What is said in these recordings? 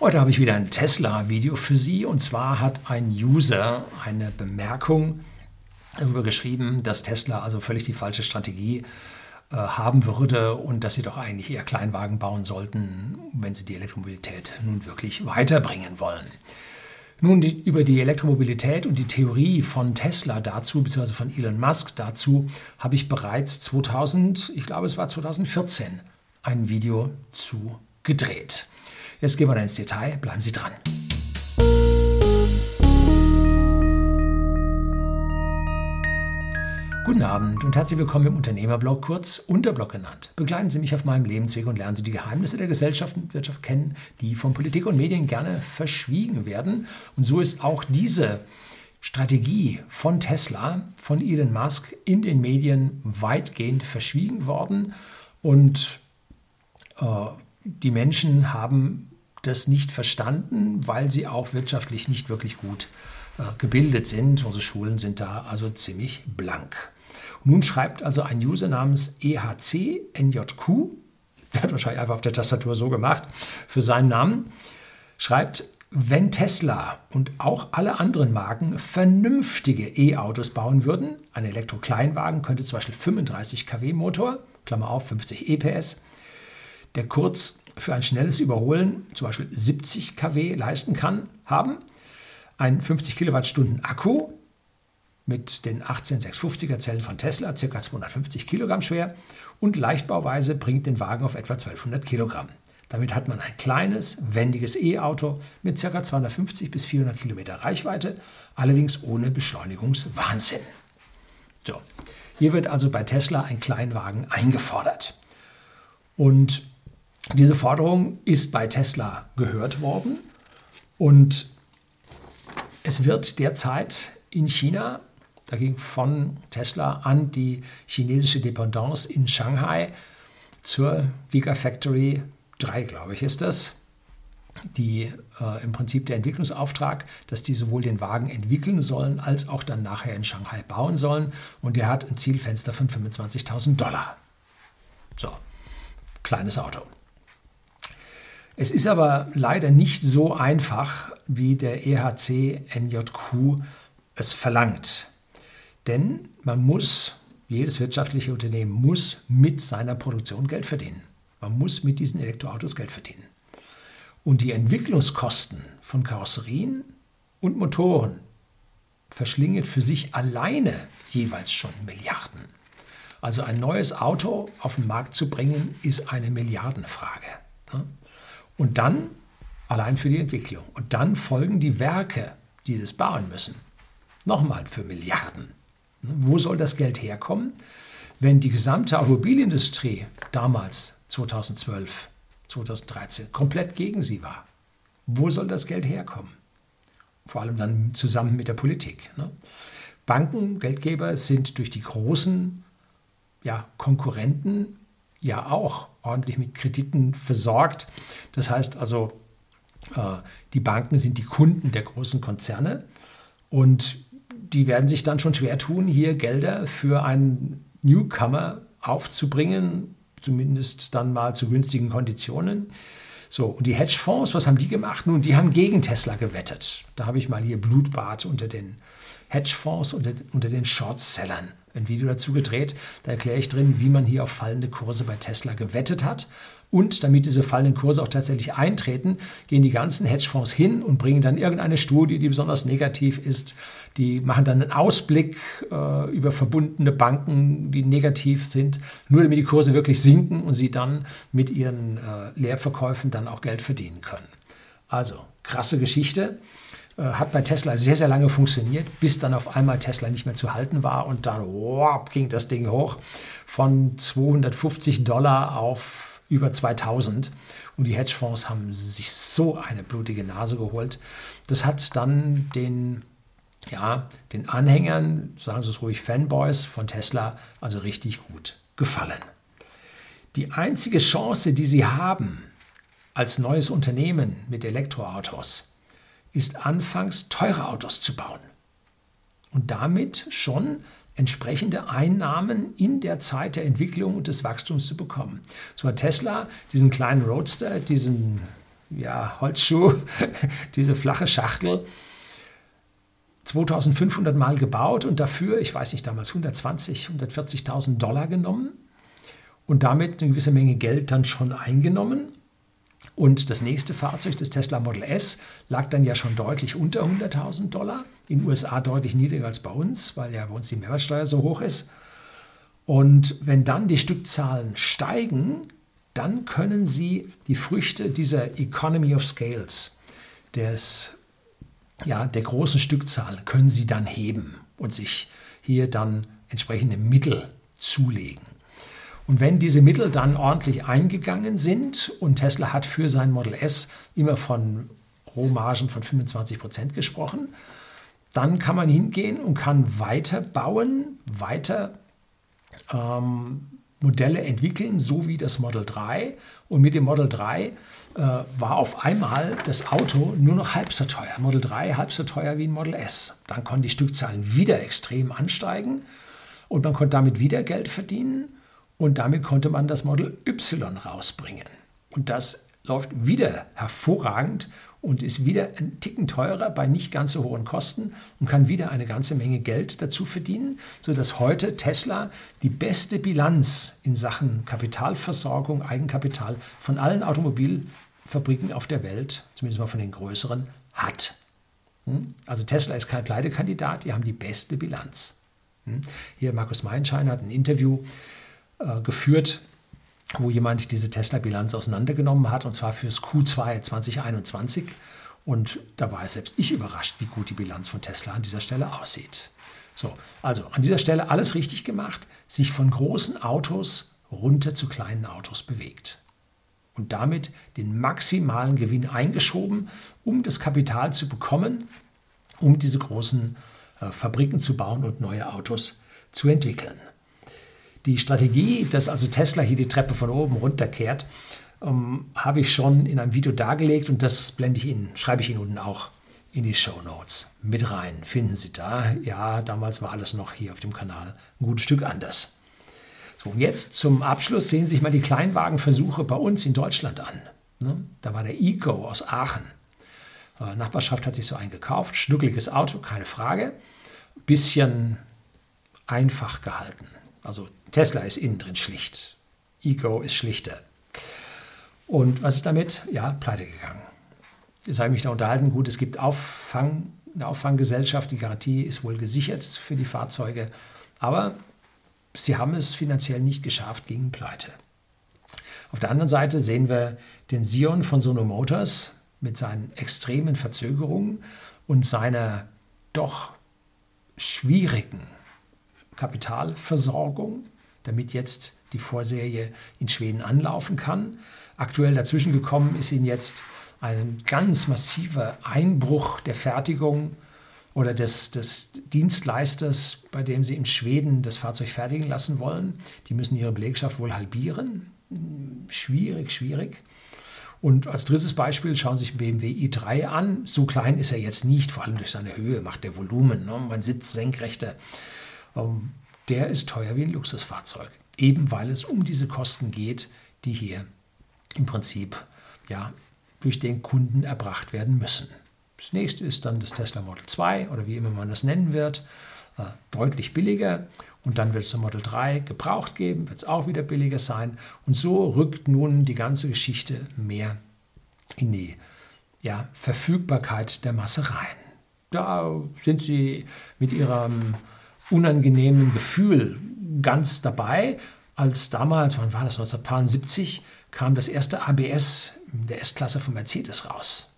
Heute habe ich wieder ein Tesla-Video für Sie und zwar hat ein User eine Bemerkung darüber geschrieben, dass Tesla also völlig die falsche Strategie äh, haben würde und dass sie doch eigentlich eher Kleinwagen bauen sollten, wenn sie die Elektromobilität nun wirklich weiterbringen wollen. Nun die, über die Elektromobilität und die Theorie von Tesla dazu, beziehungsweise von Elon Musk dazu, habe ich bereits 2000, ich glaube es war 2014, ein Video zu gedreht. Jetzt gehen wir da ins Detail, bleiben Sie dran. Guten Abend und herzlich willkommen im Unternehmerblog, kurz Unterblog genannt. Begleiten Sie mich auf meinem Lebensweg und lernen Sie die Geheimnisse der Gesellschaft und Wirtschaft kennen, die von Politik und Medien gerne verschwiegen werden. Und so ist auch diese Strategie von Tesla, von Elon Musk in den Medien weitgehend verschwiegen worden. Und äh, die Menschen haben das nicht verstanden, weil sie auch wirtschaftlich nicht wirklich gut äh, gebildet sind. Unsere Schulen sind da also ziemlich blank. Nun schreibt also ein User namens EHCNJQ, der hat wahrscheinlich einfach auf der Tastatur so gemacht, für seinen Namen, schreibt, wenn Tesla und auch alle anderen Marken vernünftige E-Autos bauen würden, ein Elektro-Kleinwagen könnte zum Beispiel 35 kW Motor, Klammer auf 50 EPS, der kurz für ein schnelles Überholen zum Beispiel 70 kW leisten kann, haben. Ein 50 Kilowattstunden Akku mit den 18650er Zellen von Tesla, ca. 250 Kilogramm schwer und Leichtbauweise bringt den Wagen auf etwa 1200 Kilogramm. Damit hat man ein kleines, wendiges E-Auto mit ca. 250 bis 400 Kilometer Reichweite, allerdings ohne Beschleunigungswahnsinn. So, hier wird also bei Tesla ein Kleinwagen eingefordert. Und diese Forderung ist bei Tesla gehört worden und es wird derzeit in China, da ging von Tesla an die chinesische Dependance in Shanghai zur Gigafactory 3, glaube ich, ist das, die äh, im Prinzip der Entwicklungsauftrag, dass die sowohl den Wagen entwickeln sollen, als auch dann nachher in Shanghai bauen sollen. Und der hat ein Zielfenster von 25.000 Dollar. So, kleines Auto. Es ist aber leider nicht so einfach, wie der EHC NJQ es verlangt. Denn man muss, jedes wirtschaftliche Unternehmen muss mit seiner Produktion Geld verdienen. Man muss mit diesen Elektroautos Geld verdienen. Und die Entwicklungskosten von Karosserien und Motoren verschlingen für sich alleine jeweils schon Milliarden. Also ein neues Auto auf den Markt zu bringen, ist eine Milliardenfrage. Und dann allein für die Entwicklung. Und dann folgen die Werke, die das bauen müssen. Nochmal für Milliarden. Wo soll das Geld herkommen, wenn die gesamte Automobilindustrie damals 2012, 2013 komplett gegen sie war? Wo soll das Geld herkommen? Vor allem dann zusammen mit der Politik. Ne? Banken, Geldgeber sind durch die großen ja, Konkurrenten ja auch ordentlich mit Krediten versorgt. Das heißt also, äh, die Banken sind die Kunden der großen Konzerne und die werden sich dann schon schwer tun, hier Gelder für einen Newcomer aufzubringen, zumindest dann mal zu günstigen Konditionen. So, und die Hedgefonds, was haben die gemacht? Nun, die haben gegen Tesla gewettet. Da habe ich mal hier Blutbad unter den Hedgefonds, unter, unter den Shortsellern ein Video dazu gedreht. Da erkläre ich drin, wie man hier auf fallende Kurse bei Tesla gewettet hat. Und damit diese fallenden Kurse auch tatsächlich eintreten, gehen die ganzen Hedgefonds hin und bringen dann irgendeine Studie, die besonders negativ ist. Die machen dann einen Ausblick äh, über verbundene Banken, die negativ sind, nur damit die Kurse wirklich sinken und sie dann mit ihren äh, Leerverkäufen dann auch Geld verdienen können. Also krasse Geschichte. Äh, hat bei Tesla sehr, sehr lange funktioniert, bis dann auf einmal Tesla nicht mehr zu halten war und dann wow, ging das Ding hoch von 250 Dollar auf über 2000 und die Hedgefonds haben sich so eine blutige Nase geholt. Das hat dann den, ja, den Anhängern, sagen Sie es ruhig, Fanboys von Tesla, also richtig gut gefallen. Die einzige Chance, die sie haben als neues Unternehmen mit Elektroautos, ist anfangs teure Autos zu bauen und damit schon entsprechende Einnahmen in der Zeit der Entwicklung und des Wachstums zu bekommen. So hat Tesla diesen kleinen Roadster, diesen ja, Holzschuh, diese flache Schachtel, 2500 Mal gebaut und dafür, ich weiß nicht, damals 120, 140.000 Dollar genommen und damit eine gewisse Menge Geld dann schon eingenommen. Und das nächste Fahrzeug, das Tesla Model S, lag dann ja schon deutlich unter 100.000 Dollar. In den USA deutlich niedriger als bei uns, weil ja bei uns die Mehrwertsteuer so hoch ist. Und wenn dann die Stückzahlen steigen, dann können Sie die Früchte dieser Economy of Scales, des, ja, der großen Stückzahl, können Sie dann heben und sich hier dann entsprechende Mittel zulegen. Und wenn diese Mittel dann ordentlich eingegangen sind und Tesla hat für sein Model S immer von Rohmargen von 25 Prozent gesprochen, dann kann man hingehen und kann weiter bauen, weiter ähm, Modelle entwickeln, so wie das Model 3. Und mit dem Model 3 äh, war auf einmal das Auto nur noch halb so teuer. Model 3 halb so teuer wie ein Model S. Dann konnten die Stückzahlen wieder extrem ansteigen und man konnte damit wieder Geld verdienen. Und damit konnte man das Model Y rausbringen. Und das läuft wieder hervorragend und ist wieder ein Ticken teurer bei nicht ganz so hohen Kosten und kann wieder eine ganze Menge Geld dazu verdienen, sodass heute Tesla die beste Bilanz in Sachen Kapitalversorgung, Eigenkapital von allen Automobilfabriken auf der Welt, zumindest mal von den größeren, hat. Hm? Also Tesla ist kein Pleitekandidat, die haben die beste Bilanz. Hm? Hier Markus Meinschein hat ein Interview äh, geführt, wo jemand diese Tesla-Bilanz auseinandergenommen hat, und zwar fürs Q2 2021. Und da war selbst ich überrascht, wie gut die Bilanz von Tesla an dieser Stelle aussieht. So, also an dieser Stelle alles richtig gemacht, sich von großen Autos runter zu kleinen Autos bewegt. Und damit den maximalen Gewinn eingeschoben, um das Kapital zu bekommen, um diese großen äh, Fabriken zu bauen und neue Autos zu entwickeln. Die Strategie, dass also Tesla hier die Treppe von oben runterkehrt, ähm, habe ich schon in einem Video dargelegt und das blende ich Ihnen, schreibe ich Ihnen unten auch in die Show Notes mit rein. Finden Sie da. Ja, damals war alles noch hier auf dem Kanal ein gutes Stück anders. So, und jetzt zum Abschluss sehen Sie sich mal die Kleinwagenversuche bei uns in Deutschland an. Ne? Da war der Eco aus Aachen. Äh, Nachbarschaft hat sich so einen gekauft, schnuckliges Auto, keine Frage. Bisschen einfach gehalten. Also Tesla ist innen drin schlicht. Ego ist schlichter. Und was ist damit? Ja, pleite gegangen. Jetzt habe ich mich da unterhalten. Gut, es gibt Auffang, eine Auffanggesellschaft. Die Garantie ist wohl gesichert für die Fahrzeuge. Aber sie haben es finanziell nicht geschafft gegen Pleite. Auf der anderen Seite sehen wir den Sion von Sono Motors mit seinen extremen Verzögerungen und seiner doch schwierigen Kapitalversorgung damit jetzt die Vorserie in Schweden anlaufen kann. Aktuell dazwischen gekommen ist Ihnen jetzt ein ganz massiver Einbruch der Fertigung oder des, des Dienstleisters, bei dem Sie in Schweden das Fahrzeug fertigen lassen wollen. Die müssen ihre Belegschaft wohl halbieren. Schwierig, schwierig. Und als drittes Beispiel schauen Sie sich BMW i3 an. So klein ist er jetzt nicht, vor allem durch seine Höhe, macht der Volumen. Ne? Man sitzt senkrechter. Der ist teuer wie ein Luxusfahrzeug. Eben weil es um diese Kosten geht, die hier im Prinzip ja, durch den Kunden erbracht werden müssen. Das nächste ist dann das Tesla Model 2 oder wie immer man das nennen wird, äh, deutlich billiger. Und dann wird es ein Model 3 gebraucht geben, wird es auch wieder billiger sein. Und so rückt nun die ganze Geschichte mehr in die ja, Verfügbarkeit der Masse rein. Da sind sie mit ihrem unangenehmen Gefühl ganz dabei, als damals, wann war das, 1970, kam das erste ABS der S-Klasse von Mercedes raus.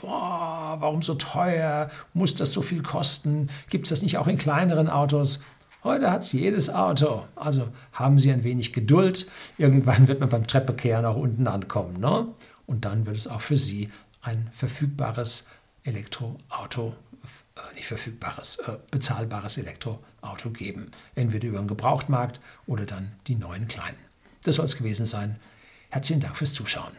Boah, warum so teuer? Muss das so viel kosten? Gibt es das nicht auch in kleineren Autos? Heute hat es jedes Auto. Also haben Sie ein wenig Geduld. Irgendwann wird man beim Treppekehr nach unten ankommen. Ne? Und dann wird es auch für Sie ein verfügbares Elektroauto äh, nicht verfügbares, äh, bezahlbares Elektroauto geben. Entweder über den Gebrauchtmarkt oder dann die neuen kleinen. Das soll es gewesen sein. Herzlichen Dank fürs Zuschauen.